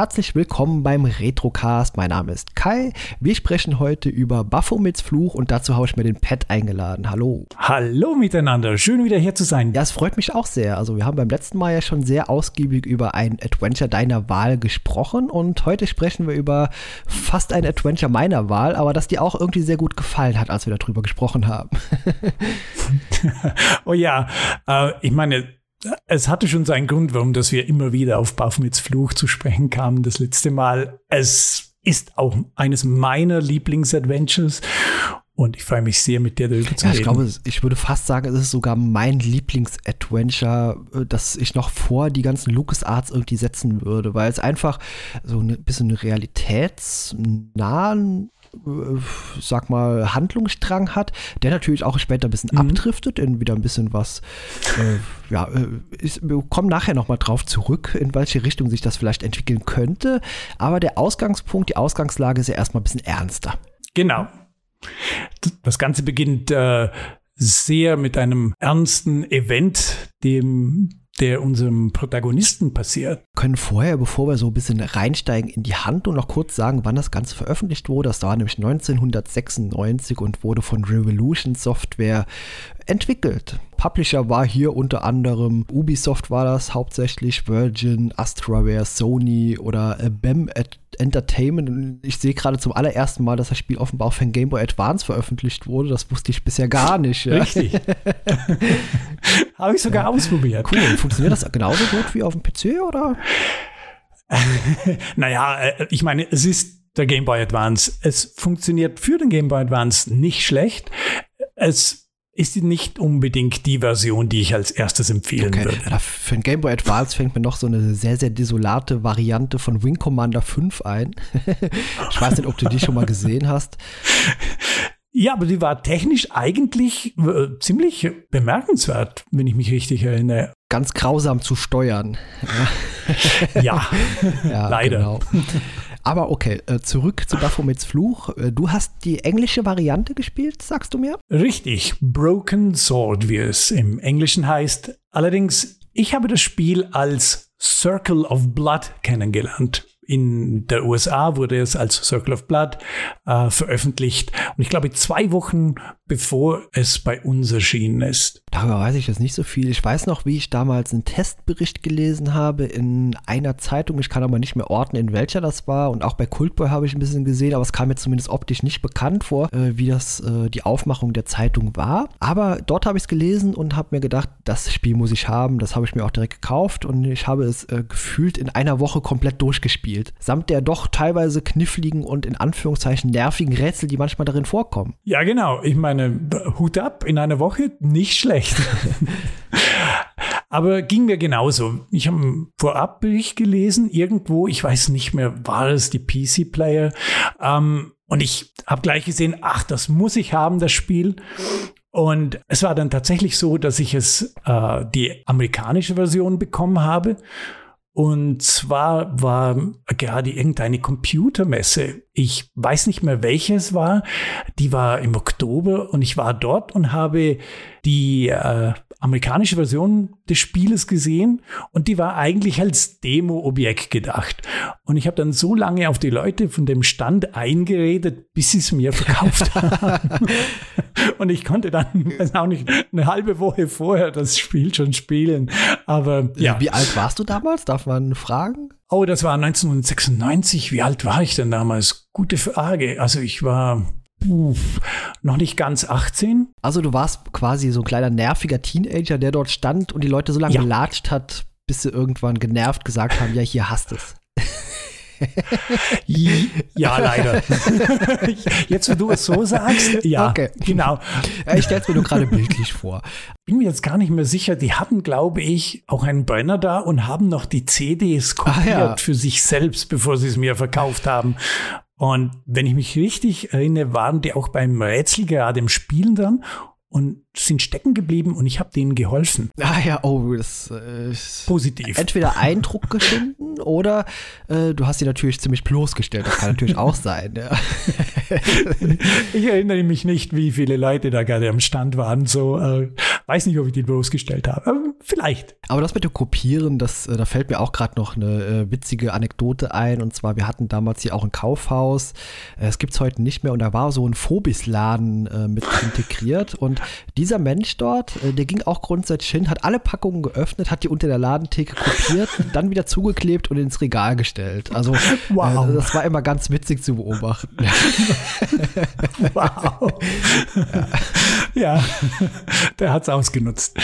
Herzlich willkommen beim Retrocast. Mein Name ist Kai. Wir sprechen heute über Baphomets Fluch und dazu habe ich mir den Pat eingeladen. Hallo. Hallo miteinander. Schön wieder hier zu sein. Ja, es freut mich auch sehr. Also wir haben beim letzten Mal ja schon sehr ausgiebig über ein Adventure deiner Wahl gesprochen und heute sprechen wir über fast ein Adventure meiner Wahl, aber das dir auch irgendwie sehr gut gefallen hat, als wir darüber gesprochen haben. oh ja, äh, ich meine, es hatte schon seinen Grund, warum dass wir immer wieder auf Baphomets Fluch zu sprechen kamen das letzte Mal. Es ist auch eines meiner Lieblingsadventures und ich freue mich sehr, mit dir darüber zu ja, reden. Ich glaube, ich würde fast sagen, es ist sogar mein Lieblingsadventure, äh, das ich noch vor die ganzen LucasArts irgendwie setzen würde, weil es einfach so ein bisschen realitätsnahen sag mal, Handlungsstrang hat, der natürlich auch später ein bisschen mhm. abdriftet in wieder ein bisschen was, äh, ja, äh, ist, wir kommen nachher nochmal drauf zurück, in welche Richtung sich das vielleicht entwickeln könnte, aber der Ausgangspunkt, die Ausgangslage ist ja erstmal ein bisschen ernster. Genau. Das Ganze beginnt äh, sehr mit einem ernsten Event, dem der unserem Protagonisten passiert. Können vorher, bevor wir so ein bisschen reinsteigen in die Handlung, noch kurz sagen, wann das Ganze veröffentlicht wurde. Das war nämlich 1996 und wurde von Revolution Software entwickelt. Publisher war hier unter anderem Ubisoft war das hauptsächlich, Virgin, Astraware, Sony oder äh, BEM Entertainment. Ich sehe gerade zum allerersten Mal, dass das Spiel offenbar auch für den Game Boy Advance veröffentlicht wurde. Das wusste ich bisher gar nicht. Ja. Richtig. Habe ich sogar ja. ausprobiert. Cool. Funktioniert das genauso gut wie auf dem PC oder? naja, äh, ich meine, es ist der Game Boy Advance. Es funktioniert für den Game Boy Advance nicht schlecht. Es ist nicht unbedingt die Version, die ich als erstes empfehlen okay. würde. Ja, für den Game Boy Advance fängt mir noch so eine sehr, sehr desolate Variante von Wing Commander 5 ein. ich weiß nicht, ob du die schon mal gesehen hast. Ja, aber die war technisch eigentlich äh, ziemlich bemerkenswert, wenn ich mich richtig erinnere. Ganz grausam zu steuern. ja, ja leider. Genau. Aber okay, äh, zurück zu Baphomets Fluch. Äh, du hast die englische Variante gespielt, sagst du mir? Richtig, Broken Sword, wie es im Englischen heißt. Allerdings, ich habe das Spiel als Circle of Blood kennengelernt in der USA wurde es als Circle of Blood äh, veröffentlicht. Und ich glaube, zwei Wochen bevor es bei uns erschienen ist. Darüber weiß ich jetzt nicht so viel. Ich weiß noch, wie ich damals einen Testbericht gelesen habe in einer Zeitung. Ich kann aber nicht mehr orten, in welcher das war. Und auch bei Cultboy habe ich ein bisschen gesehen, aber es kam mir zumindest optisch nicht bekannt vor, äh, wie das äh, die Aufmachung der Zeitung war. Aber dort habe ich es gelesen und habe mir gedacht, das Spiel muss ich haben. Das habe ich mir auch direkt gekauft und ich habe es äh, gefühlt in einer Woche komplett durchgespielt. Samt der doch teilweise kniffligen und in Anführungszeichen nervigen Rätsel, die manchmal darin vorkommen. Ja, genau. Ich meine, meine, Hut ab, in einer Woche nicht schlecht. Aber ging mir genauso. Ich habe einen Vorabbericht gelesen, irgendwo, ich weiß nicht mehr, war es die PC-Player. Ähm, und ich habe gleich gesehen, ach, das muss ich haben, das Spiel. Und es war dann tatsächlich so, dass ich es äh, die amerikanische Version bekommen habe. Und zwar war gerade irgendeine Computermesse. Ich weiß nicht mehr, welches war. Die war im Oktober und ich war dort und habe die äh, amerikanische Version des Spieles gesehen und die war eigentlich als Demo-Objekt gedacht. Und ich habe dann so lange auf die Leute von dem Stand eingeredet, bis sie es mir verkauft haben. und ich konnte dann, weiß auch nicht, eine halbe Woche vorher das Spiel schon spielen. Aber ja. Wie alt warst du damals? Darf man fragen? Oh, das war 1996. Wie alt war ich denn damals? Gute Frage. Also ich war Uff, noch nicht ganz 18. Also du warst quasi so ein kleiner nerviger Teenager, der dort stand und die Leute so lange ja. gelatscht hat, bis sie irgendwann genervt gesagt haben, ja, hier hast es. ja, leider. Jetzt, wo du es so sagst, ja, okay. genau. Ich stelle es mir nur gerade bildlich vor. Bin mir jetzt gar nicht mehr sicher. Die hatten, glaube ich, auch einen Brenner da und haben noch die CDs kopiert ah, ja. für sich selbst, bevor sie es mir verkauft haben. Und wenn ich mich richtig erinnere, waren die auch beim Rätsel gerade im Spielen dann. Und sind stecken geblieben und ich habe denen geholfen. Ah ja, oh, das äh, ist Positiv. entweder Eindruck geschunden oder äh, du hast sie natürlich ziemlich bloßgestellt. Das kann natürlich auch sein. Ja. Ich erinnere mich nicht, wie viele Leute da gerade am Stand waren. So, äh, weiß nicht, ob ich die bloßgestellt habe. Aber vielleicht. Aber das mit dem Kopieren, das, äh, da fällt mir auch gerade noch eine äh, witzige Anekdote ein. Und zwar, wir hatten damals hier auch ein Kaufhaus. Äh, es gibt es heute nicht mehr. Und da war so ein Phobis-Laden äh, mit integriert. Und dieser Mensch dort, äh, der ging auch grundsätzlich hin, hat alle Packungen geöffnet, hat die unter der Ladentheke kopiert, dann wieder zugeklebt und ins Regal gestellt. Also Wow. äh, das war immer ganz witzig zu beobachten. Wow. ja, der hat es ausgenutzt.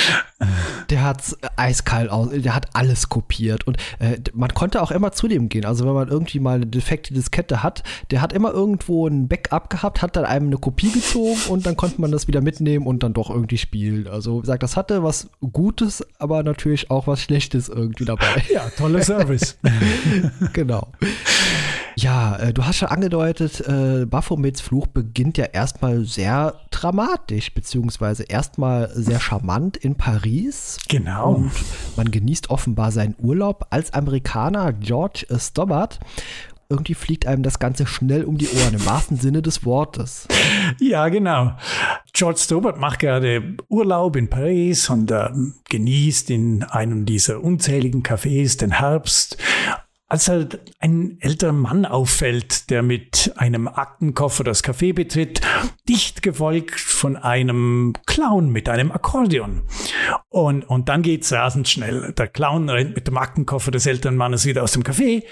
Der hat's eiskalt aus, der hat alles kopiert und äh, man konnte auch immer zu dem gehen. Also wenn man irgendwie mal eine defekte Diskette hat, der hat immer irgendwo ein Backup gehabt, hat dann einem eine Kopie gezogen und dann konnte man das wieder mitnehmen und dann doch irgendwie spielen. Also wie gesagt, das hatte was Gutes, aber natürlich auch was Schlechtes irgendwie dabei. Ja, toller Service. genau. Ja, äh, du hast schon angedeutet, äh, Baphomets Fluch beginnt ja erstmal sehr dramatisch, beziehungsweise erstmal sehr charmant in Paris. Genau. Und man genießt offenbar seinen Urlaub als Amerikaner George Stobbart. Irgendwie fliegt einem das Ganze schnell um die Ohren, im wahrsten Sinne des Wortes. Ja, genau. George Stobart macht gerade Urlaub in Paris und äh, genießt in einem dieser unzähligen Cafés den Herbst. Als er ein älterer Mann auffällt, der mit einem Aktenkoffer das Café betritt, dicht gefolgt von einem Clown mit einem Akkordeon. Und, und dann geht's rasend schnell. Der Clown rennt mit dem Aktenkoffer des älteren Mannes wieder aus dem Café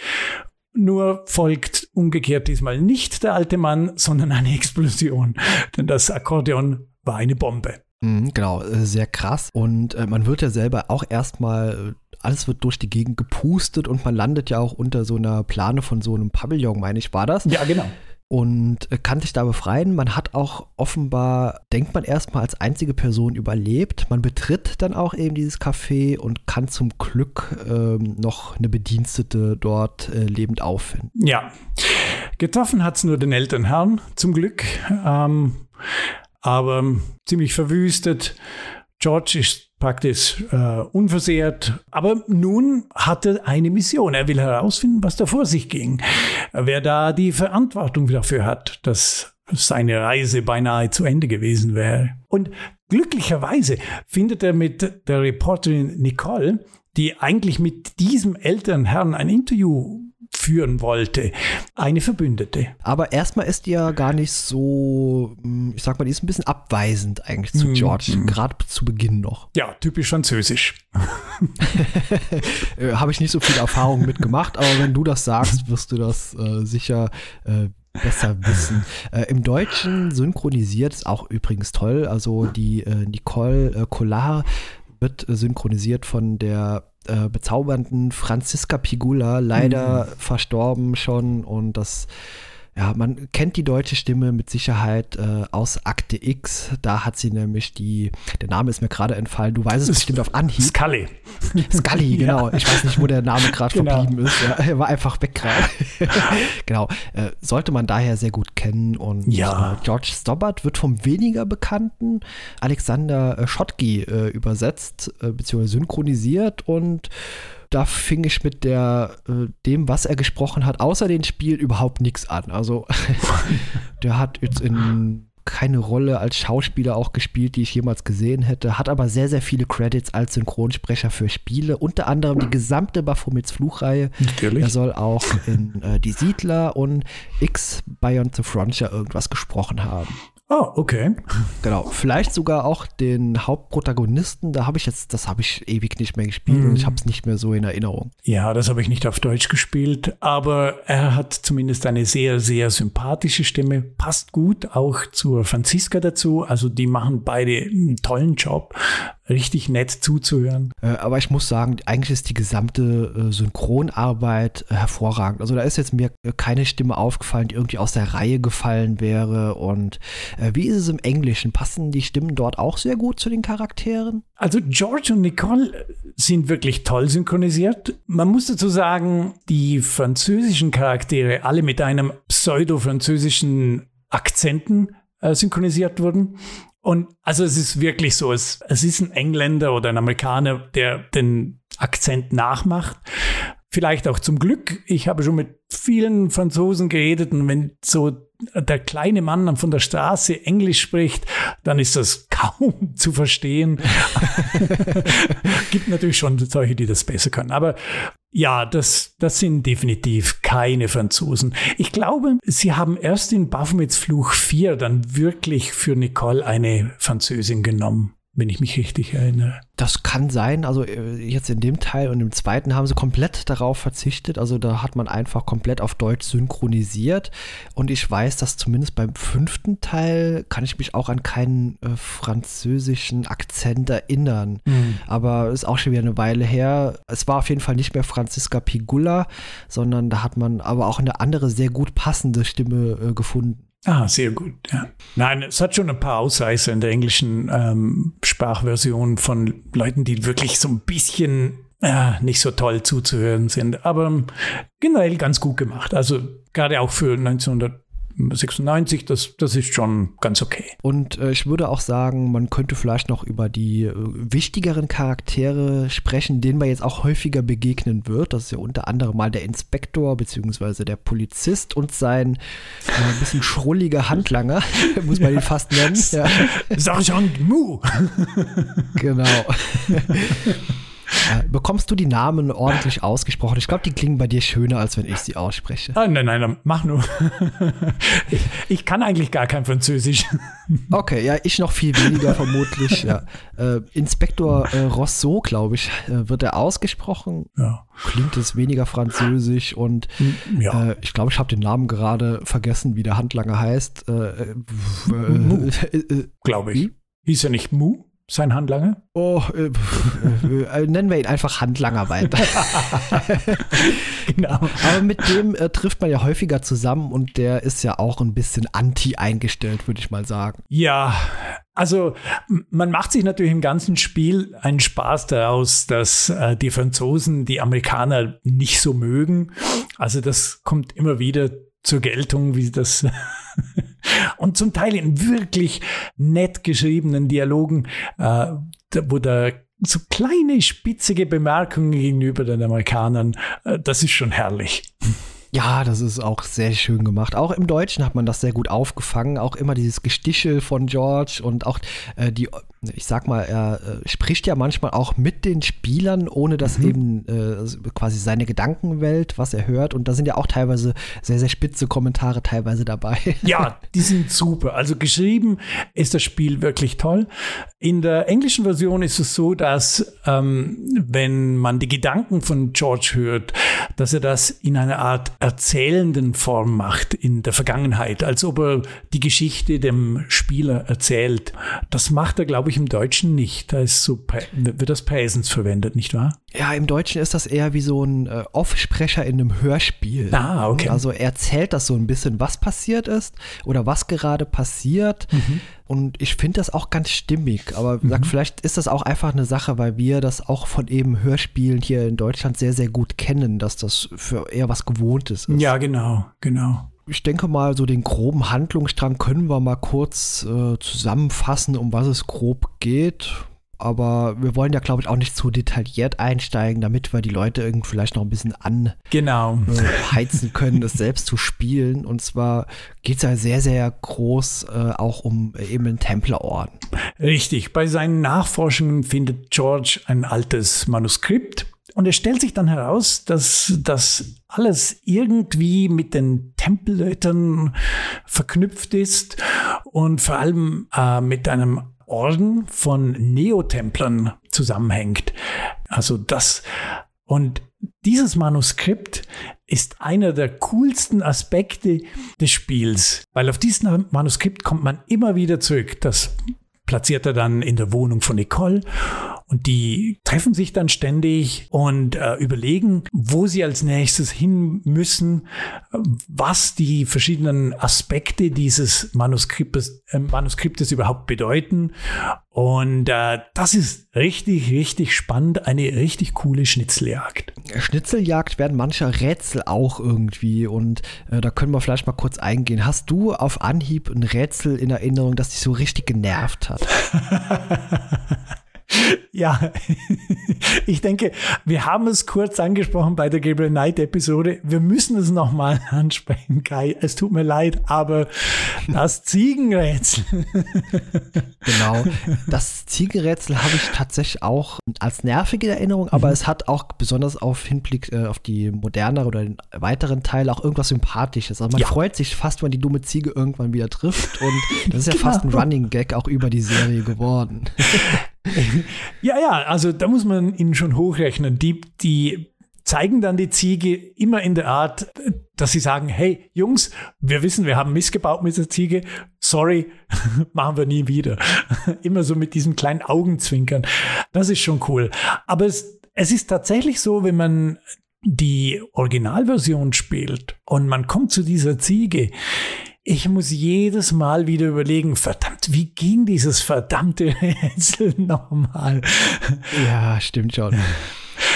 nur folgt umgekehrt diesmal nicht der alte Mann, sondern eine Explosion. Denn das Akkordeon war eine Bombe. Mhm, genau, äh, sehr krass. Und äh, man wird ja selber auch erstmal, äh, alles wird durch die Gegend gepustet und man landet ja auch unter so einer Plane von so einem Pavillon, meine ich, war das. Ja, genau. Und äh, kann sich da befreien. Man hat auch offenbar, denkt man erstmal als einzige Person überlebt. Man betritt dann auch eben dieses Café und kann zum Glück ähm, noch eine Bedienstete dort äh, lebend auffinden. Ja. Getroffen hat's nur den älteren Herrn, zum Glück. Ähm, aber ziemlich verwüstet. George ist praktisch äh, unversehrt. Aber nun hat er eine Mission. Er will herausfinden, was da vor sich ging. Wer da die Verantwortung dafür hat, dass seine Reise beinahe zu Ende gewesen wäre. Und glücklicherweise findet er mit der Reporterin Nicole, die eigentlich mit diesem älteren Herrn ein Interview führen wollte, eine Verbündete. Aber erstmal ist die ja gar nicht so, mh, ich sag mal, die ist ein bisschen abweisend eigentlich zu George, gerade zu Beginn noch. Ja, typisch französisch. Äh, Habe ich nicht so viel Erfahrung mitgemacht, aber wenn du das sagst, wirst du das äh, sicher äh, besser wissen. Äh, Im Deutschen synchronisiert ist auch übrigens toll. Also die äh, Nicole äh, Collard wird synchronisiert von der äh, bezaubernden Franziska Pigula, leider verstorben schon und das ja, man kennt die deutsche Stimme mit Sicherheit äh, aus Akte X. Da hat sie nämlich die, der Name ist mir gerade entfallen, du weißt es bestimmt auf Anhieb. Scully. Scully, genau. Ich weiß nicht, wo der Name gerade Genau. verblieben ist. Ja, er war einfach weg gerade. genau. Äh, sollte man daher sehr gut kennen. Und Ja. äh, George Stobbart wird vom weniger bekannten Alexander äh, Schottky äh, übersetzt, äh, beziehungsweise synchronisiert und da fing ich mit der, äh, dem, was er gesprochen hat, außer den Spiel überhaupt nichts an. Also der hat jetzt in keine Rolle als Schauspieler auch gespielt, die ich jemals gesehen hätte, hat aber sehr, sehr viele Credits als Synchronsprecher für Spiele, unter anderem die gesamte Baphomets Fluchreihe. Natürlich. Er soll auch in äh, Die Siedler und X Beyond the Frontier irgendwas gesprochen haben. Oh, okay. Genau, vielleicht sogar auch den Hauptprotagonisten, da habe ich jetzt, das habe ich ewig nicht mehr gespielt und ich habe es nicht mehr so in Erinnerung. Ja, das habe ich nicht auf Deutsch gespielt, aber er hat zumindest eine sehr, sehr sympathische Stimme, passt gut auch zur Franziska dazu. Also die machen beide einen tollen Job, richtig nett zuzuhören. Äh, aber ich muss sagen, eigentlich ist die gesamte äh, Synchronarbeit äh, hervorragend. Also da ist jetzt mir keine Stimme aufgefallen, die irgendwie aus der Reihe gefallen wäre. Und wie ist es im Englischen? Passen die Stimmen dort auch sehr gut zu den Charakteren? Also George und Nicole sind wirklich toll synchronisiert. Man muss dazu sagen, die französischen Charaktere alle mit einem pseudo-französischen Akzenten synchronisiert wurden. Und also es ist wirklich so, es, es ist ein Engländer oder ein Amerikaner, der den Akzent nachmacht. Vielleicht auch zum Glück. Ich habe schon mit vielen Franzosen geredet und wenn so der kleine Mann dann von der Straße Englisch spricht, dann ist das kaum zu verstehen. Gibt natürlich schon solche, die das besser können. Aber ja, das, das sind definitiv keine Franzosen. Ich glaube, sie haben erst in Baphomets Fluch 4 dann wirklich für Nicole eine Französin genommen wenn ich mich richtig erinnere. Das kann sein. Also äh, jetzt in dem Teil und im zweiten haben sie komplett darauf verzichtet. Also da hat man einfach komplett auf Deutsch synchronisiert. Und ich weiß, dass zumindest beim fünften Teil kann ich mich auch an keinen äh, französischen Akzent erinnern. Mhm. Aber ist auch schon wieder eine Weile her. Es war auf jeden Fall nicht mehr Franziska Pigula, sondern da hat man aber auch eine andere sehr gut passende Stimme äh, gefunden. Ah, sehr gut. Ja. Nein, es hat schon ein paar Ausreißer in der englischen ähm, Sprachversion von Leuten, die wirklich so ein bisschen äh, nicht so toll zuzuhören sind, aber generell ganz gut gemacht. Also gerade auch für 1900 96, das, das ist schon ganz okay. Und äh, ich würde auch sagen, man könnte vielleicht noch über die äh, wichtigeren Charaktere sprechen, denen man jetzt auch häufiger begegnen wird. Das ist ja unter anderem mal der Inspektor bzw. der Polizist und sein äh, bisschen schrulliger Handlanger, muss man ihn fast nennen. Ja. Sergeant Mu. genau. Äh, bekommst du die Namen ordentlich ausgesprochen? Ich glaube, die klingen bei dir schöner, als wenn ich sie ausspreche. Ah, nein, nein, mach nur. ich, ich, kann eigentlich gar kein Französisch. okay, ja, ich noch viel weniger vermutlich. Ja. Äh, Inspektor äh, Rousseau, glaube ich, äh, wird er ausgesprochen. Ja. Klingt es weniger französisch und hm, ja. Äh, ich glaube, ich habe den Namen gerade vergessen, wie der Handlanger heißt. Äh, glaube ich. Hieß er nicht Mu? Sein Handlanger? Oh, äh, äh, nennen wir ihn einfach Handlanger weiter. genau. Aber mit dem äh, trifft man ja häufiger zusammen und der ist ja auch ein bisschen anti eingestellt, würde ich mal sagen. Ja, also man macht sich natürlich im ganzen Spiel einen Spaß daraus, dass äh, die Franzosen die Amerikaner nicht so mögen. Also das kommt immer wieder zur Geltung, wie das und zum Teil in wirklich nett geschriebenen Dialogen, äh, wo da so kleine spitzige Bemerkungen gegenüber den Amerikanern, äh, das ist schon herrlich. Ja, das ist auch sehr schön gemacht. Auch im Deutschen hat man das sehr gut aufgefangen. Auch immer dieses Gestichel von George und auch äh, die ich sag mal, er äh, spricht ja manchmal auch mit den Spielern, ohne dass mhm. eben äh, quasi seine Gedankenwelt, was er hört. Und da sind ja auch teilweise sehr, sehr spitze Kommentare teilweise dabei. Ja, die sind super. Also geschrieben ist das Spiel wirklich toll. In der englischen Version ist es so, dass ähm, wenn man die Gedanken von George hört, dass er das in einer Art erzählenden Form macht in der Vergangenheit, als ob er die Geschichte dem Spieler erzählt. Das macht er, glaube ich, ich, im Deutschen nicht. Da ist so, wird das Paisens verwendet, nicht wahr? Ja, im Deutschen ist das eher wie so ein äh, Offsprecher in einem Hörspiel. Ah, okay. Also er erzählt das so ein bisschen, was passiert ist oder was gerade passiert. Mhm. Und ich finde das auch ganz stimmig. Aber mhm. sagt, vielleicht ist das auch einfach eine Sache, weil wir das auch von eben Hörspielen hier in Deutschland sehr, sehr gut kennen, dass das für eher was Gewohntes ist. Ja, genau, genau ich denke mal, so den groben Handlungsstrang können wir mal kurz äh, zusammenfassen, um was es grob geht. Aber wir wollen ja, glaube ich, auch nicht zu detailliert einsteigen, damit wir die Leute irgendwie vielleicht noch ein bisschen anheizen genau. äh, können, das selbst zu spielen. Und zwar geht es ja sehr, sehr groß äh, auch um eben den Templerorden. Richtig. Bei seinen Nachforschungen findet George ein altes Manuskript und es stellt sich dann heraus, dass das alles irgendwie mit den Tempelleuten verknüpft ist und vor allem äh, mit einem Orden von Neotemplern zusammenhängt. Also das und dieses Manuskript ist einer der coolsten Aspekte des Spiels, weil auf dieses Manuskript kommt man immer wieder zurück. Das platziert er dann in der Wohnung von Nicole Und die treffen sich dann ständig und äh, überlegen, wo sie als nächstes hin müssen, was die verschiedenen Aspekte dieses Manuskriptes, äh, Manuskriptes überhaupt bedeuten. Und äh, das ist richtig, richtig spannend. Eine richtig coole Schnitzeljagd. Schnitzeljagd werden mancher Rätsel auch irgendwie. Und äh, da können wir vielleicht mal kurz eingehen. Hast du auf Anhieb ein Rätsel in Erinnerung, das dich so richtig genervt hat? Ja, ich denke, wir haben es kurz angesprochen bei der Gabriel Knight Episode. Wir müssen es nochmal ansprechen, Kai. Es tut mir leid, aber das Ziegenrätsel. Genau. Das Ziegenrätsel habe ich tatsächlich auch als nervige Erinnerung, aber mhm. es hat auch besonders auf Hinblick äh, auf die modernere oder den weiteren Teil auch irgendwas Sympathisches. Also man ja. freut sich fast, wenn die dumme Ziege irgendwann wieder trifft und das ist ja genau. fast ein Running Gag auch über die Serie geworden. ja, ja, also da muss man ihn schon hochrechnen. Die, die zeigen dann die Ziege immer in der Art, dass sie sagen, hey Jungs, wir wissen, wir haben missgebaut mit der Ziege, sorry, machen wir nie wieder. immer so mit diesem kleinen Augenzwinkern. Das ist schon cool. Aber es, es ist tatsächlich so, wenn man die Originalversion spielt und man kommt zu dieser Ziege, ich muss jedes Mal wieder überlegen, verdammt, wie ging dieses verdammte Rätsel nochmal? Ja, stimmt schon.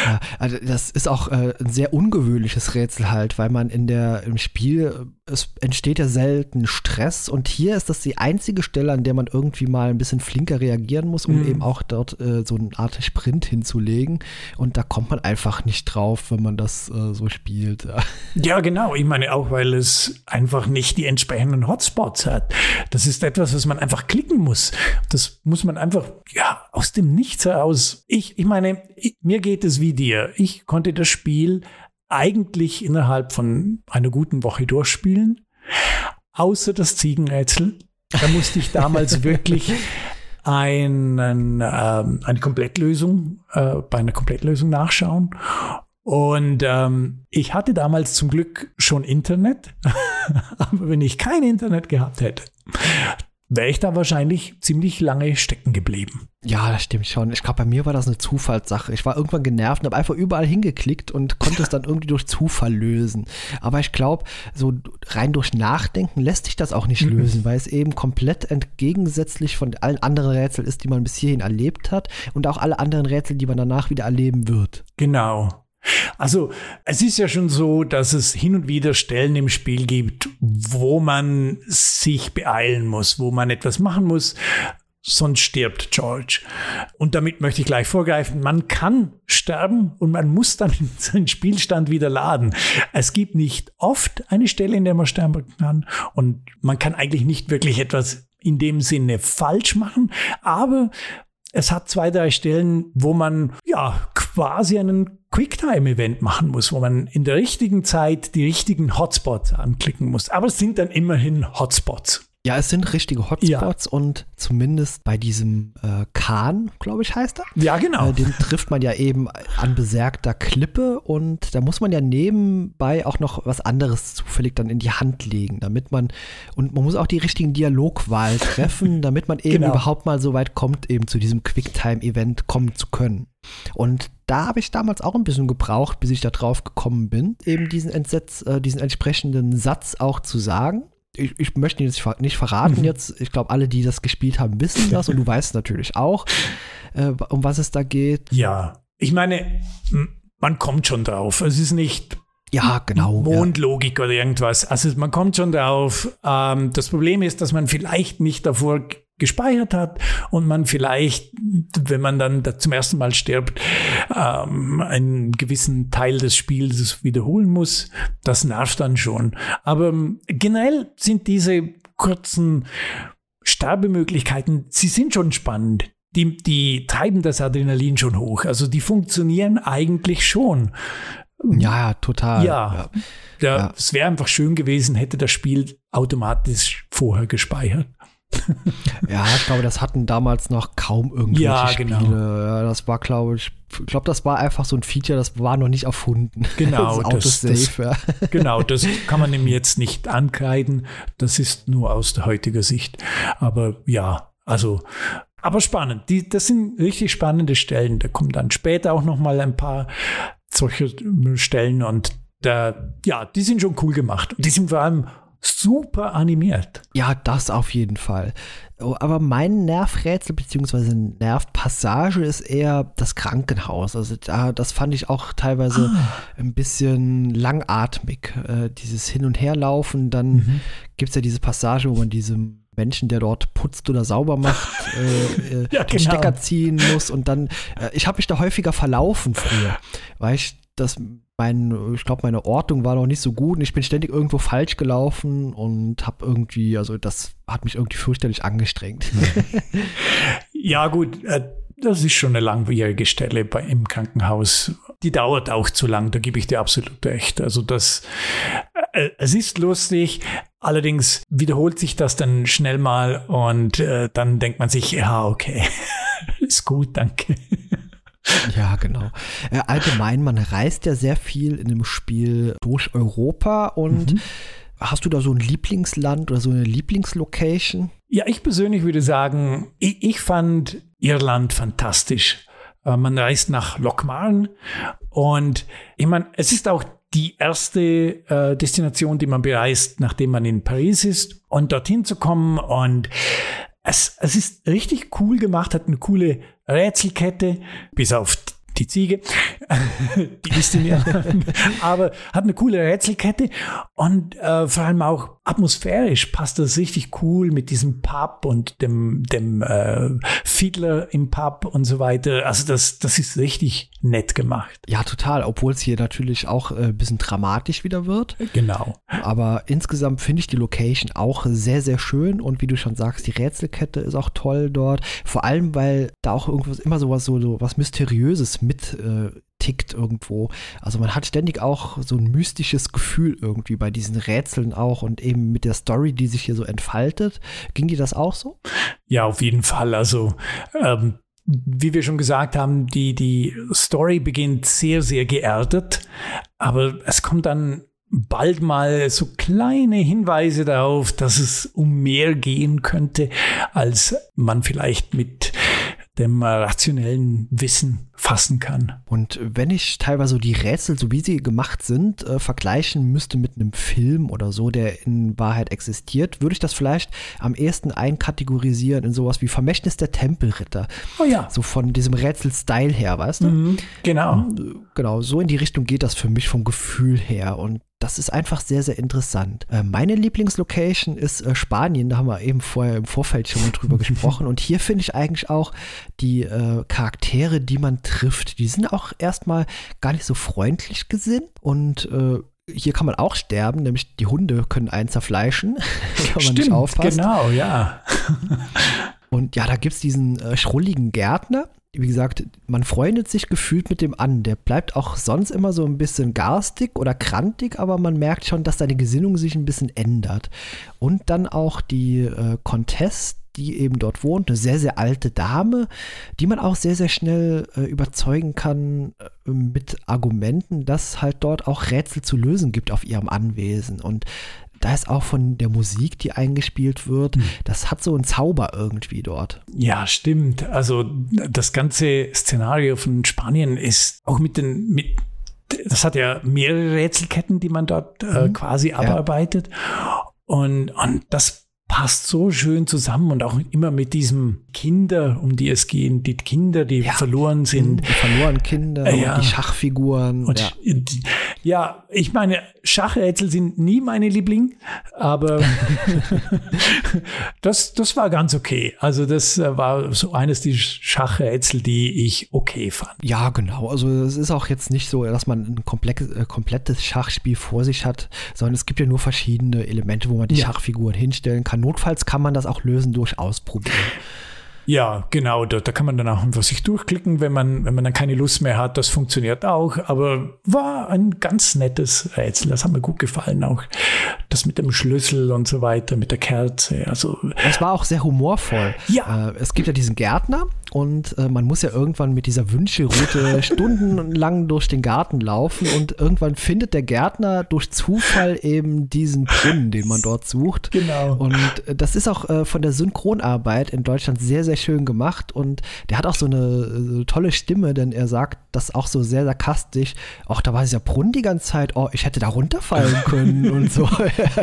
Ja, also das ist auch äh, ein sehr ungewöhnliches Rätsel halt, weil man in der im Spiel es entsteht ja selten Stress und hier ist das die einzige Stelle, an der man irgendwie mal ein bisschen flinker reagieren muss, um mhm. eben auch dort äh, so eine Art Sprint hinzulegen und da kommt man einfach nicht drauf, wenn man das äh, so spielt. Ja, genau. Ich meine auch, weil es einfach nicht die entsprechenden Hotspots hat. Das ist etwas, was man einfach klicken muss. Das muss man einfach ja aus dem Nichts heraus. Ich, ich meine, ich, mir geht es wie dir. Ich konnte das Spiel eigentlich innerhalb von einer guten Woche durchspielen, außer das Ziegenrätsel. Da musste ich damals wirklich einen, ähm, eine Komplettlösung, äh, bei einer Komplettlösung nachschauen. Und ähm, ich hatte damals zum Glück schon Internet, aber wenn ich kein Internet gehabt hätte, wäre ich da wahrscheinlich ziemlich lange stecken geblieben. Ja, das stimmt schon. Ich glaube, bei mir war das eine Zufallssache. Ich war irgendwann genervt und habe einfach überall hingeklickt und konnte es dann irgendwie durch Zufall lösen. Aber ich glaube, so rein durch Nachdenken lässt sich das auch nicht mhm. lösen, weil es eben komplett entgegensätzlich von allen anderen Rätseln ist, die man bis hierhin erlebt hat und auch alle anderen Rätsel, die man danach wieder erleben wird. Genau. Also es ist ja schon so, dass es hin und wieder Stellen im Spiel gibt, wo man sich beeilen muss, wo man etwas machen muss, sonst stirbt George. Und damit möchte ich gleich vorgreifen, man kann sterben und man muss dann seinen Spielstand wieder laden. Es gibt nicht oft eine Stelle, in der man sterben kann und man kann eigentlich nicht wirklich etwas in dem Sinne falsch machen, aber es hat zwei, drei Stellen, wo man ja quasi einen Quicktime-Event machen muss, wo man in der richtigen Zeit die richtigen Hotspots anklicken muss. Aber es sind dann immerhin Hotspots. Ja, es sind richtige Hotspots ja. und zumindest bei diesem äh, Kahn, glaube ich, heißt er. Ja, genau. Äh, den trifft man ja eben an besergter Klippe und da muss man ja nebenbei auch noch was anderes zufällig dann in die Hand legen, damit man, und man muss auch die richtigen Dialogwahl treffen, damit man eben genau. überhaupt mal so weit kommt, eben zu diesem Quicktime-Event kommen zu können. Und da habe ich damals auch ein bisschen gebraucht, bis ich da drauf gekommen bin, eben diesen Entsetz, äh, diesen entsprechenden Satz auch zu sagen ich, ich möchte jetzt nicht verraten mhm. jetzt. Ich glaube, alle, die das gespielt haben, wissen das und du weißt natürlich auch, äh, um was es da geht. Ja, ich meine, man kommt schon drauf. Es ist nicht ja, genau. Mondlogik ja. oder irgendwas. Also man kommt schon drauf. Ähm, das Problem ist, dass man vielleicht nicht davor gespeichert hat und man vielleicht, wenn man dann zum ersten Mal stirbt, ähm, einen gewissen Teil des Spiels wiederholen muss. Das nervt dann schon. Aber ähm, generell sind diese kurzen Sterbemöglichkeiten, sie sind schon spannend. Die, die treiben das Adrenalin schon hoch. Also die funktionieren eigentlich schon. Ja, total. Ja. ja. ja. Es wäre einfach schön gewesen, hätte das Spiel automatisch vorher gespeichert. ja, ich glaube, das hatten damals noch kaum irgendwelche ja, genau. Spiele. Ja, das war, glaube ich, ich glaube, das war einfach so ein Feature, das war noch nicht erfunden. Genau, das, das, ja. genau, das kann man ihm jetzt nicht ankreiden. Das ist nur aus der heutiger Sicht. Aber ja, also Aber spannend. Die, das sind richtig spannende Stellen. Da kommen dann später auch noch mal ein paar solche Stellen und da, ja, die sind schon cool gemacht. Und die sind vor allem super animiert. Ja, das auf jeden Fall. Oh, aber mein Nervrätsel bzw. Nervpassage ist eher das Krankenhaus. Also da, das fand ich auch teilweise ah. ein bisschen langatmig. Äh, dieses Hin- und Herlaufen, dann mhm. gibt es ja diese Passage, wo man diesem Menschen, der dort putzt oder sauber macht, äh, äh, ja, den genau. Stecker ziehen muss und dann, äh, ich habe mich da häufiger verlaufen früher, weil ich das mein, ich glaube, meine Ortung war noch nicht so gut und ich bin ständig irgendwo falsch gelaufen und habe irgendwie, also das hat mich irgendwie fürchterlich angestrengt. ja, gut, äh, das ist schon eine langwierige Stelle bei, im Krankenhaus. Die dauert auch zu lang, da gebe ich dir absolut recht. Also das, äh, es ist lustig, allerdings wiederholt sich das dann schnell mal und äh, dann denkt man sich, ja, okay, ist gut, danke. Ja, genau. Äh, allgemein, man reist ja sehr viel in dem Spiel durch Europa und mhm. hast du da so ein Lieblingsland oder so eine Lieblingslocation? Ja, ich persönlich würde sagen, ich, ich fand Irland fantastisch. Äh, man reist nach Lockmarn und ich meine, es ist auch die erste äh, Destination, die man bereist, nachdem man in Paris ist und dorthin zu kommen. Und es, es ist richtig cool gemacht, hat eine coole Rätselkette, bis auf die Ziege, die ist in mir, aber hat eine coole Rätselkette und äh, vor allem auch atmosphärisch passt das richtig cool mit diesem Pub und dem, dem äh, Fiedler im Pub und so weiter. Also das, das ist richtig nett gemacht. Ja, total, obwohl es hier natürlich auch äh, ein bisschen dramatisch wieder wird. Genau. Aber insgesamt finde ich die Location auch sehr, sehr schön und wie du schon sagst, die Rätselkette ist auch toll dort. Vor allem, weil da auch irgendwas immer sowas so, so was Mysteriöses mit äh, tickt irgendwo. Also man hat ständig auch so ein mystisches Gefühl irgendwie bei diesen Rätseln auch und eben mit der Story, die sich hier so entfaltet. Ging dir das auch so? Ja, auf jeden Fall. Also ähm, wie wir schon gesagt haben, die, die Story beginnt sehr, sehr geerdet, aber es kommt dann bald mal so kleine Hinweise darauf, dass es um mehr gehen könnte, als man vielleicht mit dem rationellen Wissen fassen kann. Und wenn ich teilweise die Rätsel, so wie sie gemacht sind, äh, vergleichen müsste mit einem Film oder so, der in Wahrheit existiert, würde ich das vielleicht am ehesten einkategorisieren in sowas wie Vermächtnis der Tempelritter. Oh ja. So von diesem Rätsel-Style her, weißt du? Mhm, genau. Genau, so in die Richtung geht das für mich vom Gefühl her. Und das ist einfach sehr, sehr interessant. Äh, meine Lieblingslocation ist äh, Spanien. Da haben wir eben vorher im Vorfeld schon mal drüber gesprochen. Und hier finde ich eigentlich auch die äh, Charaktere, die man trifft, die sind auch erstmal gar nicht so freundlich gesinnt. Und hier kann man auch sterben, nämlich die Hunde können einen zerfleischen, wenn man Stimmt, nicht aufpasst. Genau, ja. Und ja, da gibt es diesen äh, schrulligen Gärtner, wie gesagt, man freundet sich gefühlt mit dem an. Der bleibt auch sonst immer so ein bisschen garstig oder krantig, aber man merkt schon, dass seine Gesinnung sich ein bisschen ändert. Und dann auch die äh, Contest, die eben dort wohnt, eine sehr, sehr alte Dame, die man auch sehr, sehr schnell äh, überzeugen kann äh, mit Argumenten, dass halt dort auch Rätsel zu lösen gibt auf ihrem Anwesen. Und da ist auch von der Musik, die eingespielt wird, mhm. das hat so einen Zauber irgendwie dort. Ja, stimmt. Also das ganze Szenario von Spanien ist auch mit den, mit, das hat ja mehrere Rätselketten, die man dort äh, mhm. quasi abarbeitet. Ja. Und, und das passt so schön zusammen und auch immer mit diesem Kinder, um die es gehen, die Kinder, die ja. verloren sind. Die verloren Kinder, äh, ja. die Schachfiguren. Und ja. ja, ich meine, Schachrätsel sind nie meine Liebling, aber das, das war ganz okay. Also das äh, war so eines der Schachrätsel, die ich okay fand. Ja, genau. Also es ist auch jetzt nicht so, dass man ein komplettes, äh, komplettes Schachspiel vor sich hat, sondern es gibt ja nur verschiedene Elemente, wo man die. Schachfiguren hinstellen kann. Notfalls kann man das auch lösen durch Ausprobieren. Ja, genau, da, da kann man dann auch einfach sich durchklicken, wenn man, wenn man dann keine Lust mehr hat. Das funktioniert auch, aber war ein ganz nettes Rätsel. Das hat mir gut gefallen auch. das mit dem Schlüssel und so weiter, mit der Kerze. Also es war auch sehr humorvoll. Ja. Äh, es gibt ja diesen Gärtner und äh, man muss ja irgendwann mit dieser Wünschelrute stundenlang durch den Garten laufen und irgendwann findet der Gärtner durch Zufall eben diesen Brunnen, den man dort sucht. Genau. Und äh, das ist auch äh, von der Synchronarbeit in Deutschland sehr, sehr schön gemacht und der hat auch so eine äh, tolle Stimme, denn er sagt das auch so sehr sarkastisch. Auch da war dieser Brunnen die ganze Zeit, oh, ich hätte da runterfallen können und so.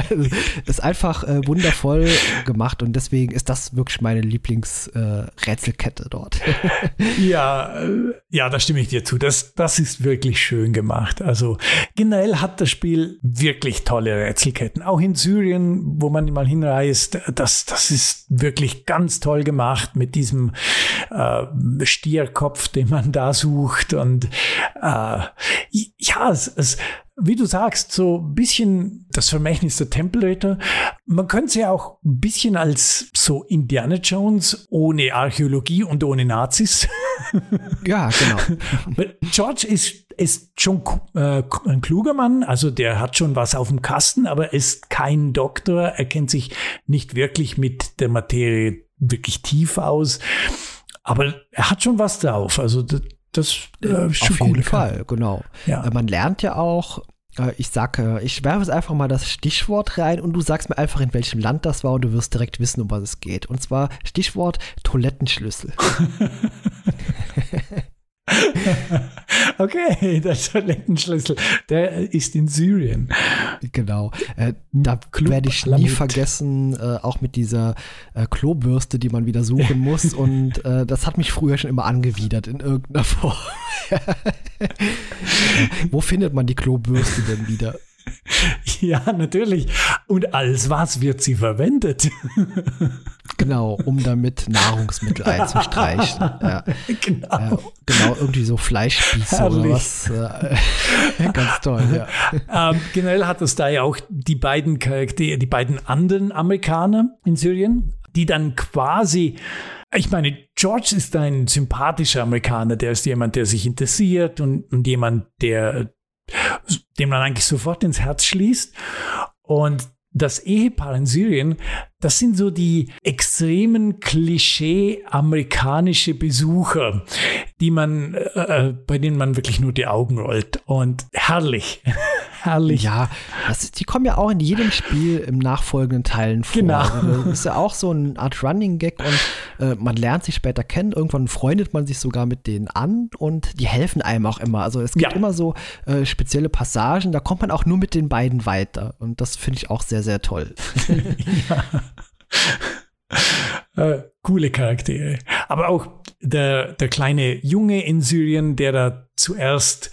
ist einfach äh, wundervoll gemacht und deswegen ist das wirklich meine Lieblingsrätselkette dort. ja, äh, ja, da stimme ich dir zu. Das, das ist wirklich schön gemacht. Also generell hat das Spiel wirklich tolle Rätselketten. Auch in Syrien, wo man mal hinreist, das, das ist wirklich ganz toll gemacht mit diesem äh, Stierkopf, den man da sucht. Und äh, ja, es, es wie du sagst, so ein bisschen das Vermächtnis der Tempelritter. Man könnte sie auch ein bisschen als so Indiana Jones ohne Archäologie und ohne Nazis. Ja, genau. George ist, ist schon äh, ein kluger Mann, also der hat schon was auf dem Kasten, aber ist kein Doktor. Er kennt sich nicht wirklich mit der Materie wirklich tief aus. Aber er hat schon was drauf. Also das, das äh, ist schon Auf jeden Fall, genau. Ja. Äh, man lernt ja auch, äh, ich sage, ich werfe jetzt einfach mal das Stichwort rein und du sagst mir einfach, in welchem Land das war und du wirst direkt wissen, um was es geht. Und zwar Stichwort Toilettenschlüssel. okay, der Toilettenschlüssel, der ist in Syrien. Genau. Äh, da werde ich nie vergessen, äh, auch mit dieser äh, Klobürste, die man wieder suchen muss. Und äh, das hat mich früher schon immer angewidert in irgendeiner Form. Wo findet man die Klobürste denn wieder? Ja, natürlich. Und als was wird sie verwendet? Genau, um damit Nahrungsmittel einzustreichen. Ja. Genau. Ja, genau, irgendwie so Fleischspieße Herrlich. oder was. Ganz toll, ja. Ähm, generell hat es da ja auch die beiden Charaktere, die beiden anderen Amerikaner in Syrien, die dann quasi ich meine, George ist ein sympathischer Amerikaner, der ist jemand, der sich interessiert und, und jemand, der dem man eigentlich sofort ins Herz schließt. Und das Ehepaar in Syrien, das sind so die extremen Klischee amerikanische Besucher, die man, äh, bei denen man wirklich nur die Augen rollt. Und herrlich. herrlich. Ja, das, die kommen ja auch in jedem Spiel im nachfolgenden Teilen vor. Genau. Also das ist ja auch so eine Art Running Gag und äh, man lernt sich später kennen. Irgendwann freundet man sich sogar mit denen an und die helfen einem auch immer. Also es gibt Ja. immer so äh, spezielle Passagen, da kommt man auch nur mit den beiden weiter. Und das finde ich auch sehr, sehr toll. Äh, coole Charaktere. Aber auch der, der kleine Junge in Syrien, der da zuerst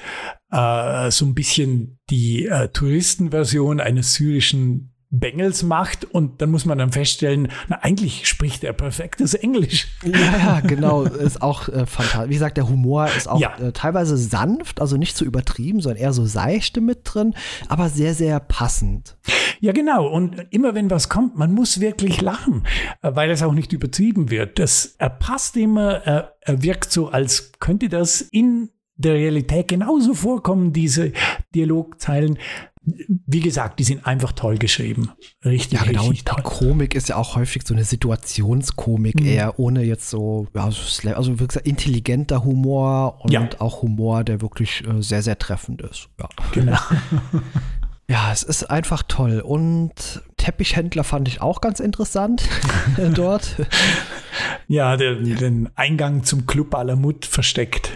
äh, so ein bisschen die äh, Touristenversion eines syrischen Bengels macht und dann muss man dann feststellen, na eigentlich spricht er perfektes Englisch. Ja, ja, genau. Ist auch äh, fantastisch. Wie gesagt, der Humor ist auch Ja. äh, teilweise sanft, also nicht so übertrieben, sondern eher so seichte mit drin, aber sehr, sehr passend. Ja, genau. Und immer wenn was kommt, man muss wirklich lachen, äh, weil es auch nicht übertrieben wird. Das, er passt immer, er, er wirkt so, als könnte das in der Realität genauso vorkommen, diese Dialogzeilen. Wie gesagt, die sind einfach toll geschrieben. Richtig, Ja, genau. richtig toll. Komik ist ja auch häufig so eine Situationskomik, Mhm. eher ohne jetzt so, ja, also wie gesagt, intelligenter Humor und Ja. auch Humor, der wirklich äh, sehr, sehr treffend ist. Ja. Genau. ja, es ist einfach toll. Und Teppichhändler fand ich auch ganz interessant dort. Ja, der, den Eingang zum Club Alamut versteckt.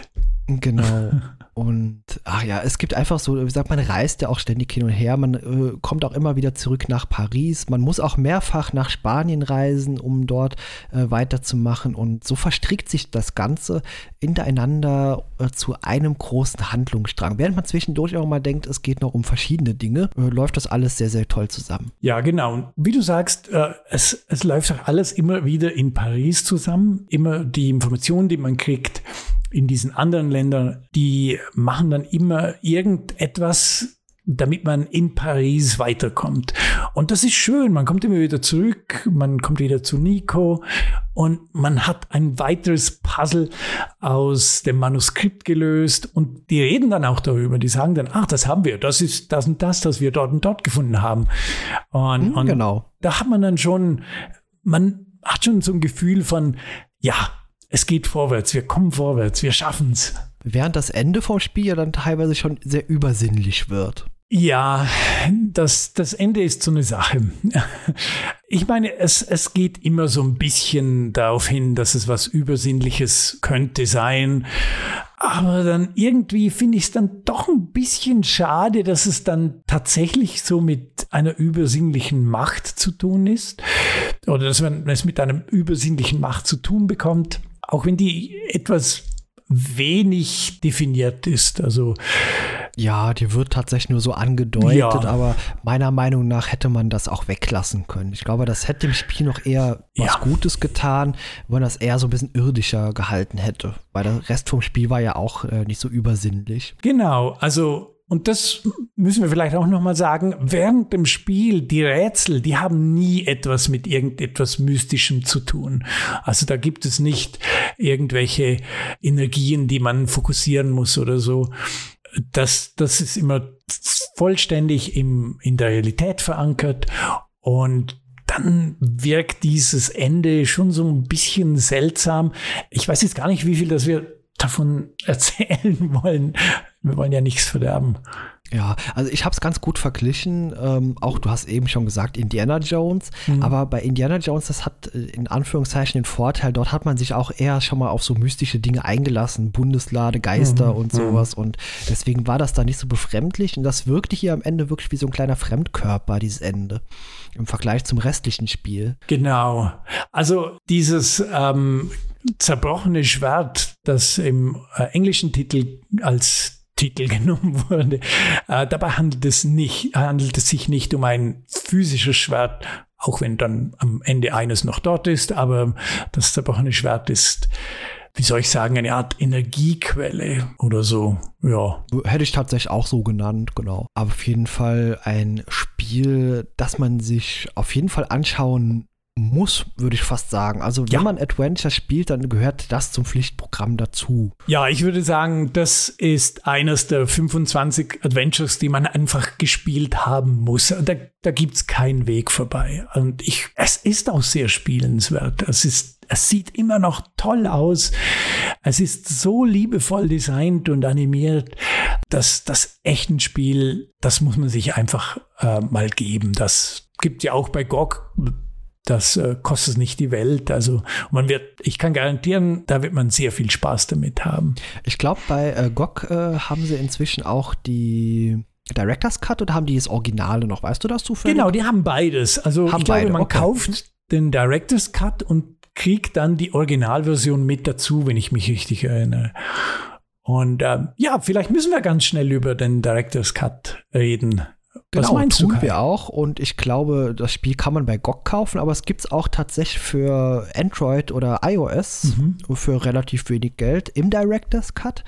Genau. Und ach ja, es gibt einfach so, wie gesagt, man reist ja auch ständig hin und her. Man äh, kommt auch immer wieder zurück nach Paris. Man muss auch mehrfach nach Spanien reisen, um dort äh, weiterzumachen. Und so verstrickt sich das Ganze hintereinander äh, zu einem großen Handlungsstrang. Während man zwischendurch auch mal denkt, es geht noch um verschiedene Dinge, äh, läuft das alles sehr, sehr toll zusammen. Ja, genau. Und wie du sagst, äh, es, es läuft auch alles immer wieder in Paris zusammen. Immer die Informationen, die man kriegt in diesen anderen Ländern, die machen dann immer irgendetwas damit man in Paris weiterkommt. Und das ist schön. Man kommt immer wieder zurück, man kommt wieder zu Nico und man hat ein weiteres Puzzle aus dem Manuskript gelöst und die reden dann auch darüber. Die sagen dann, ach, das haben wir, das ist das und das, das wir dort und dort gefunden haben. Und, hm, und genau. da hat man dann schon, man hat schon so ein Gefühl von, ja, es geht vorwärts, wir kommen vorwärts, wir schaffen es. Während das Ende vom Spiel ja dann teilweise schon sehr übersinnlich wird. Ja, das, das Ende ist so eine Sache. Ich meine, es, es geht immer so ein bisschen darauf hin, dass es was Übersinnliches könnte sein. Aber dann irgendwie finde ich es dann doch ein bisschen schade, dass es dann tatsächlich so mit einer übersinnlichen Macht zu tun ist. Oder dass man es mit einer übersinnlichen Macht zu tun bekommt. Auch wenn die etwas wenig definiert ist. Also ja, die wird tatsächlich nur so angedeutet, Ja. aber meiner Meinung nach hätte man das auch weglassen können. Ich glaube, das hätte dem Spiel noch eher was Ja. Gutes getan, wenn man das eher so ein bisschen irdischer gehalten hätte. Weil der Rest vom Spiel war ja auch äh, nicht so übersinnlich. Genau, also und das müssen wir vielleicht auch nochmal sagen, während dem Spiel, die Rätsel, die haben nie etwas mit irgendetwas Mystischem zu tun. Also da gibt es nicht irgendwelche Energien, die man fokussieren muss oder so. Das, das ist immer vollständig im, in der Realität verankert und dann wirkt dieses Ende schon so ein bisschen seltsam. Ich weiß jetzt gar nicht, wie viel das wir davon erzählen wollen. Wir wollen ja nichts verderben. Ja, also ich habe es ganz gut verglichen. Ähm, auch du hast eben schon gesagt, Indiana Jones. Aber bei Indiana Jones, das hat äh, in Anführungszeichen den Vorteil, dort hat man sich auch eher schon mal auf so mystische Dinge eingelassen. Bundeslade, Geister und sowas. Und deswegen war das da nicht so befremdlich. Und das wirkte hier am Ende wirklich wie so ein kleiner Fremdkörper, dieses Ende. Im Vergleich zum restlichen Spiel. Genau. Also dieses ähm, zerbrochene Schwert, das im äh, englischen Titel als Titel genommen wurde. Äh, dabei handelt es, nicht, handelt es sich nicht um ein physisches Schwert, auch wenn dann am Ende eines noch dort ist, aber das zerbrochene Schwert ist, wie soll ich sagen, eine Art Energiequelle oder so. Ja. Hätte ich tatsächlich auch so genannt, genau. Aber auf jeden Fall ein Spiel, das man sich auf jeden Fall anschauen muss, würde ich fast sagen. Also wenn Ja. man Adventure spielt, dann gehört das zum Pflichtprogramm dazu. Ja, ich würde sagen, das ist eines der 25 Adventures, die man einfach gespielt haben muss. Da, da gibt's keinen Weg vorbei. Und ich, es ist auch sehr spielenswert. Es ist, es sieht immer noch toll aus. Es ist so liebevoll designt und animiert. dass das echten Spiel, das muss man sich einfach äh, mal geben. Das gibt ja auch bei GOG das äh, kostet nicht die Welt. Also man wird, ich kann garantieren, da wird man sehr viel Spaß damit haben. Ich glaube, bei äh, GOG äh, haben sie inzwischen auch die Director's Cut oder haben die das Originale noch? Weißt du das zufällig? Genau, die haben beides. Also Haben ich glaube, beide, man okay. kauft den Director's Cut und kriegt dann die Originalversion mit dazu, wenn ich mich richtig erinnere. Und ähm, ja, vielleicht müssen wir ganz schnell über den Director's Cut reden. Was Genau, meinst tun du? Kai? wir auch. Und ich glaube, das Spiel kann man bei GOG kaufen, aber es gibt es auch tatsächlich für Android oder iOS Mhm. für relativ wenig Geld im Director's Cut.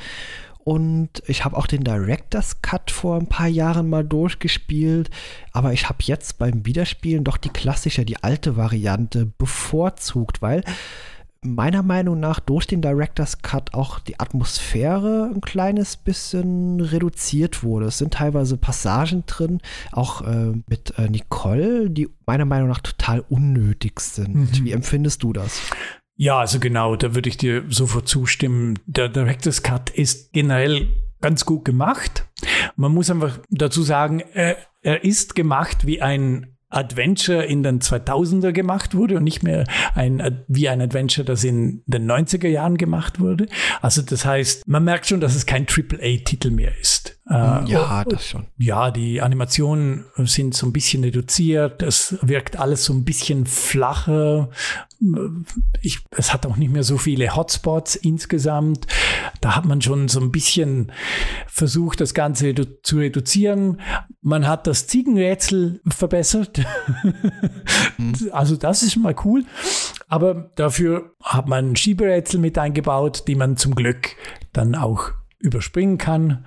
Und ich habe auch den Director's Cut vor ein paar Jahren mal durchgespielt, aber ich habe jetzt beim Wiederspielen doch die klassische, die alte Variante bevorzugt, weil meiner Meinung nach durch den Director's Cut auch die Atmosphäre ein kleines bisschen reduziert wurde. Es sind teilweise Passagen drin, auch äh, mit äh, Nicole, die meiner Meinung nach total unnötig sind. Mhm. Wie empfindest du das? Ja, also genau, da würde ich dir sofort zustimmen. Der Director's Cut ist generell ganz gut gemacht. Man muss einfach dazu sagen, er, er ist gemacht wie ein Adventure in den 2000er gemacht wurde und nicht mehr ein, wie ein Adventure, das in den 90er Jahren gemacht wurde. Also das heißt, man merkt schon, dass es kein AAA-Titel mehr ist. Äh, ja, das schon. ja, die Animationen sind so ein bisschen reduziert. Es wirkt alles so ein bisschen flacher. Ich, es hat auch nicht mehr so viele Hotspots insgesamt. Da hat man schon so ein bisschen versucht, das Ganze redu- zu reduzieren. Man hat das Ziegenrätsel verbessert. Also das ist schon mal cool. Aber dafür hat man Schieberätsel mit eingebaut, die man zum Glück dann auch überspringen kann.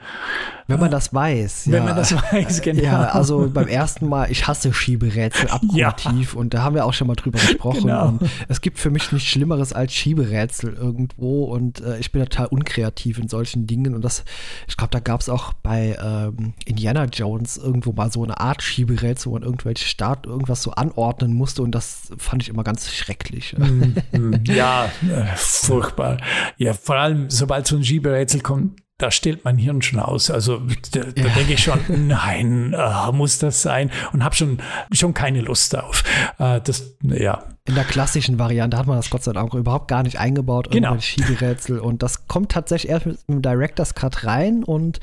Wenn man das weiß. Wenn ja. man das weiß, genau. Ja, also beim ersten Mal, ich hasse Schieberätsel abgrundtief ja. und da haben wir auch schon mal drüber gesprochen. Genau. Es gibt für mich nichts Schlimmeres als Schieberätsel irgendwo und äh, ich bin total unkreativ in solchen Dingen und das, ich glaube, da gab es auch bei ähm, Indiana Jones irgendwo mal so eine Art Schieberätsel, wo man irgendwelche Start irgendwas so anordnen musste und das fand ich immer ganz schrecklich. Mm, mm, ja, äh, furchtbar. Ja, vor allem, sobald so ein Schieberätsel kommt, da stellt mein Hirn schon aus. Also da, da ja. denke ich schon, nein, äh, muss das sein? Und habe schon, schon keine Lust darauf. Äh, das, ja, in der klassischen Variante hat man das Gott sei Dank überhaupt gar nicht eingebaut, genau. Schieberätsel. Und das kommt tatsächlich erst mit dem Director's Cut rein. Und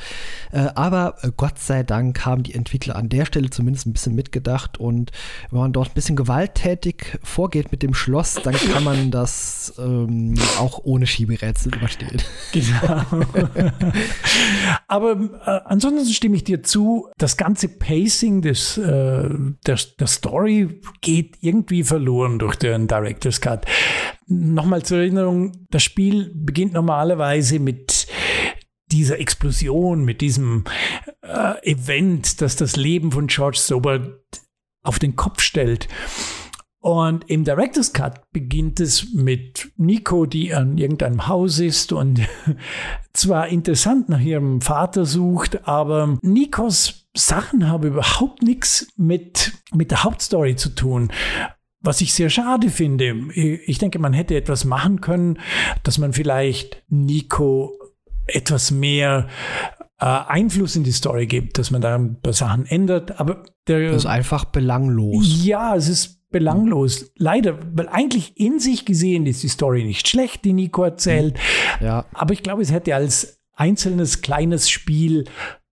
äh, aber Gott sei Dank haben die Entwickler an der Stelle zumindest ein bisschen mitgedacht. Und wenn man dort ein bisschen gewalttätig vorgeht mit dem Schloss, dann kann man das ähm, auch ohne Schieberätsel überstehen. Genau. aber äh, ansonsten stimme ich dir zu, das ganze Pacing des, äh, der, der Story geht irgendwie verloren durch den Director's Cut. Nochmal zur Erinnerung, das Spiel beginnt normalerweise mit dieser Explosion, mit diesem äh, Event, das das Leben von George Sober auf den Kopf stellt. Und im Director's Cut beginnt es mit Nico, die an irgendeinem Haus ist und zwar interessant nach ihrem Vater sucht, aber Nikos Sachen haben überhaupt nichts mit, mit der Hauptstory zu tun. Was ich sehr schade finde, ich denke, man hätte etwas machen können, dass man vielleicht Nico etwas mehr äh, Einfluss in die Story gibt, dass man da ein paar Sachen ändert. Aber der, das ist einfach belanglos. Ja, es ist belanglos. Leider, weil eigentlich in sich gesehen ist die Story nicht schlecht, die Nico erzählt. Ja. Aber ich glaube, es hätte als einzelnes kleines Spiel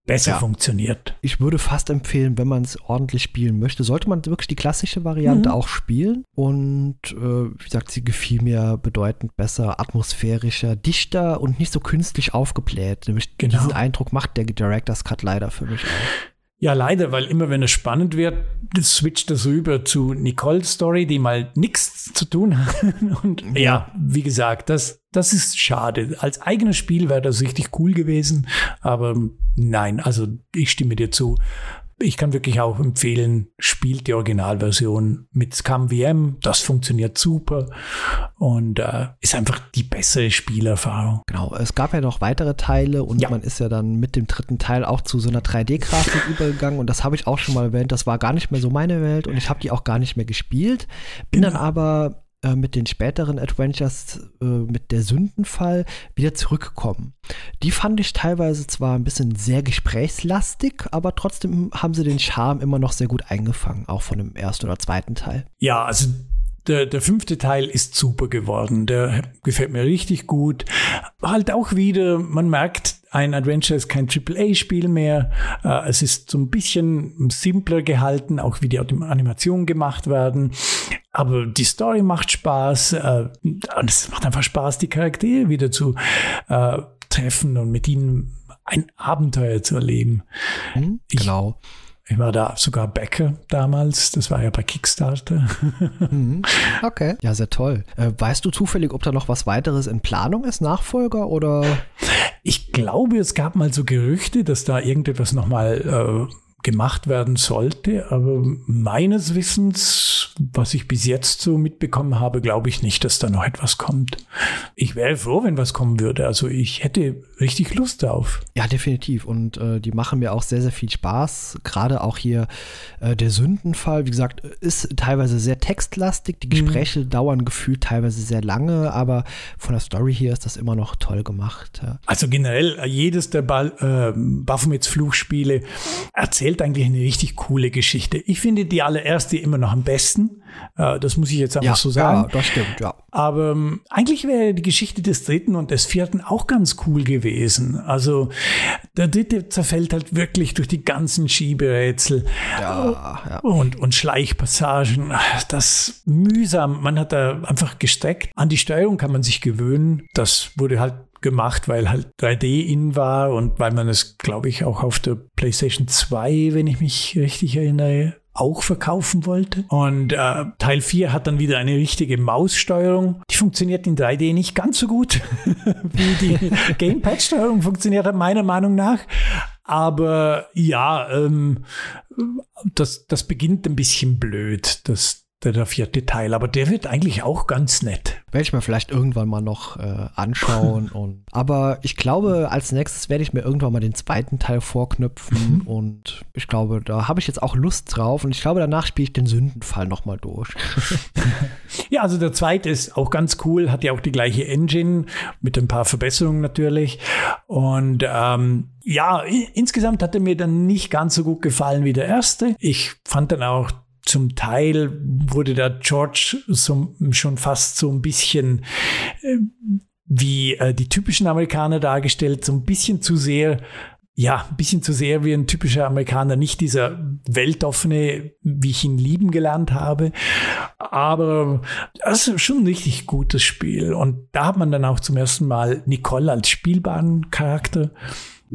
besser ja. funktioniert. Ich würde fast empfehlen, wenn man es ordentlich spielen möchte, sollte man wirklich die klassische Variante mhm. auch spielen. Und äh, wie gesagt, sie gefiel mir bedeutend besser, atmosphärischer, dichter und nicht so künstlich aufgebläht. Nämlich genau. diesen Eindruck macht der Director's Cut leider für mich auch. Ja, leider, weil immer wenn es spannend wird, switcht das rüber zu Nicole's Story, die mal nichts zu tun hat. Und ja. ja, wie gesagt, das, das ist schade. Als eigenes Spiel wäre das richtig cool gewesen, aber nein, also ich stimme dir zu ich kann wirklich auch empfehlen, spielt die Originalversion mit ScumVM. Das funktioniert super und äh, ist einfach die bessere Spielerfahrung. Genau, es gab ja noch weitere Teile und ja. man ist ja dann mit dem dritten Teil auch zu so einer 3D-Grafik übergegangen und das habe ich auch schon mal erwähnt. Das war gar nicht mehr so meine Welt und ich habe die auch gar nicht mehr gespielt. Bin genau. dann aber äh, mit den späteren Adventures äh, mit der Sündenfall wieder zurückgekommen. Die fand ich teilweise zwar ein bisschen sehr gesprächslastig, aber trotzdem haben sie den Charme immer noch sehr gut eingefangen, auch von dem ersten oder zweiten Teil. Ja, also der, der fünfte Teil ist super geworden. Der gefällt mir richtig gut. Halt auch wieder, man merkt, ein Adventure ist kein AAA-Spiel mehr. Äh, es ist so ein bisschen simpler gehalten, auch wie die Animationen gemacht werden. Aber die Story macht Spaß. Äh, und es macht einfach Spaß, die Charaktere wieder zu äh, treffen und mit ihnen ein Abenteuer zu erleben. Mhm, genau. Ich, ich war da sogar Bäcker damals. Das war ja bei Kickstarter. Mhm. Okay. Ja, sehr toll. Äh, weißt du zufällig, ob da noch was weiteres in Planung ist, Nachfolger oder? Ich glaube, es gab mal so Gerüchte, dass da irgendetwas nochmal äh, gemacht werden sollte. Aber meines Wissens, was ich bis jetzt so mitbekommen habe, glaube ich nicht, dass da noch etwas kommt. Ich wäre froh, wenn was kommen würde. Also ich hätte richtig Lust drauf. Ja, definitiv. Und äh, die machen mir auch sehr, sehr viel Spaß. Gerade auch hier äh, der Sündenfall, wie gesagt, ist teilweise sehr textlastig. Die mhm. Gespräche mhm. dauern gefühlt teilweise sehr lange, aber von der Story hier ist das immer noch toll gemacht. Ja. Also generell, jedes der Ball, äh, Baphomets Fluchspiele erzählt eigentlich eine richtig coole Geschichte. Ich finde die allererste immer noch am besten. Äh, das muss ich jetzt einfach ja, so sagen. Ja, das stimmt, ja. Aber ähm, eigentlich wäre die Geschichte des dritten und des vierten auch ganz cool gewesen. Also der dritte zerfällt halt wirklich durch die ganzen Schieberätsel ja, ja. Und, und Schleichpassagen. Das mühsam. Man hat da einfach gesteckt. An die Steuerung kann man sich gewöhnen. Das wurde halt gemacht, weil halt 3D in war und weil man es, glaube ich, auch auf der PlayStation 2, wenn ich mich richtig erinnere, auch verkaufen wollte. Und äh, Teil 4 hat dann wieder eine richtige Maussteuerung. Die funktioniert in 3D nicht ganz so gut, wie die Gamepad-Steuerung funktioniert hat, meiner Meinung nach. Aber ja, ähm, das, das beginnt ein bisschen blöd. Das, der, der vierte Teil, aber der wird eigentlich auch ganz nett. Werde ich mir vielleicht irgendwann mal noch äh, anschauen. und, aber ich glaube, als nächstes werde ich mir irgendwann mal den zweiten Teil vorknüpfen. Mhm. Und ich glaube, da habe ich jetzt auch Lust drauf. Und ich glaube, danach spiele ich den Sündenfall noch mal durch. ja, also der zweite ist auch ganz cool, hat ja auch die gleiche Engine mit ein paar Verbesserungen natürlich. Und ähm, ja, insgesamt hat er mir dann nicht ganz so gut gefallen wie der erste. Ich fand dann auch zum Teil wurde da George so, schon fast so ein bisschen äh, wie äh, die typischen Amerikaner dargestellt, so ein bisschen zu sehr ja, ein bisschen zu sehr wie ein typischer Amerikaner, nicht dieser weltoffene, wie ich ihn lieben gelernt habe. Aber das ist schon ein richtig gutes Spiel. Und da hat man dann auch zum ersten Mal Nicole als spielbaren Charakter.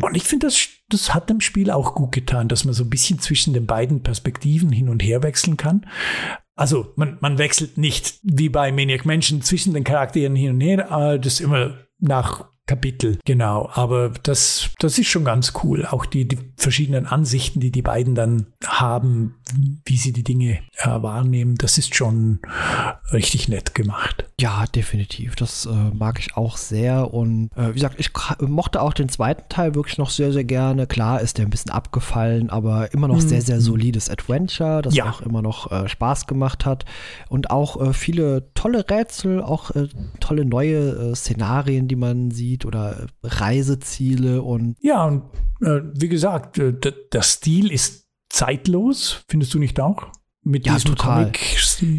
Und ich finde, das, das hat dem Spiel auch gut getan, dass man so ein bisschen zwischen den beiden Perspektiven hin und her wechseln kann. Also man, man wechselt nicht wie bei Maniac Mansion zwischen den Charakteren hin und her, aber das immer nach Kapitel, genau. Aber das, das ist schon ganz cool. Auch die, die verschiedenen Ansichten, die die beiden dann haben, wie sie die Dinge äh, wahrnehmen, das ist schon richtig nett gemacht. Ja, definitiv. Das äh, mag ich auch sehr. Und äh, wie gesagt, ich mochte auch den zweiten Teil wirklich noch sehr, sehr gerne. Klar ist der ein bisschen abgefallen, aber immer noch mhm. sehr, sehr solides Adventure, das ja. auch immer noch äh, Spaß gemacht hat. Und auch äh, viele tolle Rätsel, auch äh, tolle neue Szenarien, die man sieht sieht oder Reiseziele und. Ja, und äh, wie gesagt, äh, der Stil ist zeitlos, findest du nicht auch? Mit ja, diesem Comic-Stil.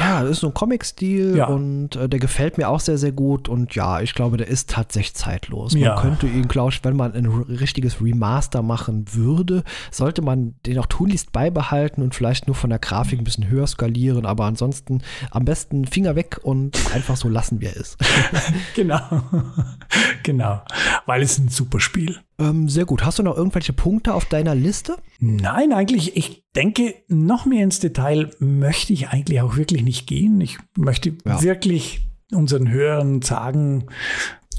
Ja, das ist so ein Comic-Stil ja. und äh, der gefällt mir auch sehr, sehr gut. Und ja, ich glaube, der ist tatsächlich zeitlos. Man ja. könnte ihn, glaube ich, wenn man ein richtiges Remaster machen würde, sollte man den auch tunlichst beibehalten und vielleicht nur von der Grafik ein bisschen höher skalieren. Aber ansonsten am besten Finger weg und einfach so lassen, wie er ist. genau. Genau. Weil es ein super Spiel. Ähm, sehr gut. Hast du noch irgendwelche Punkte auf deiner Liste? Nein, eigentlich, ich denke, noch mehr ins Detail möchte ich eigentlich auch wirklich nicht gehen. Ich möchte ja. wirklich unseren Hörern sagen,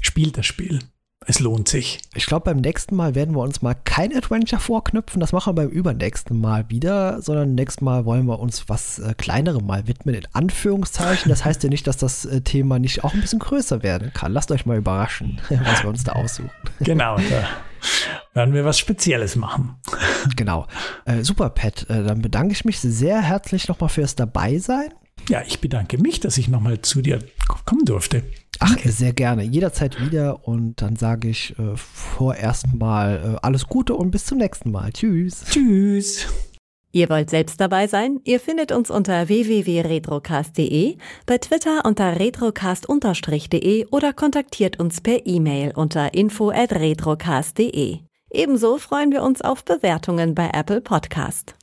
spielt das Spiel. Es lohnt sich. Ich glaube, beim nächsten Mal werden wir uns mal kein Adventure vorknüpfen. Das machen wir beim übernächsten Mal wieder, sondern nächstes Mal wollen wir uns was äh, kleinerem mal widmen, in Anführungszeichen. Das heißt ja nicht, dass das äh, Thema nicht auch ein bisschen größer werden kann. Lasst euch mal überraschen, was wir uns da aussuchen. Genau. Da werden wir was Spezielles machen. Genau. Äh, super, Pat. Äh, dann bedanke ich mich sehr herzlich nochmal fürs Dabeisein. Ja, ich bedanke mich, dass ich nochmal zu dir kommen durfte. Ach, sehr gerne. Jederzeit wieder. Und dann sage ich äh, vorerst mal äh, alles Gute und bis zum nächsten Mal. Tschüss. Tschüss. Ihr wollt selbst dabei sein? Ihr findet uns unter www.retrocast.de, bei Twitter unter retrocast-de oder kontaktiert uns per E-Mail unter info@retrocast.de. Ebenso freuen wir uns auf Bewertungen bei Apple Podcast.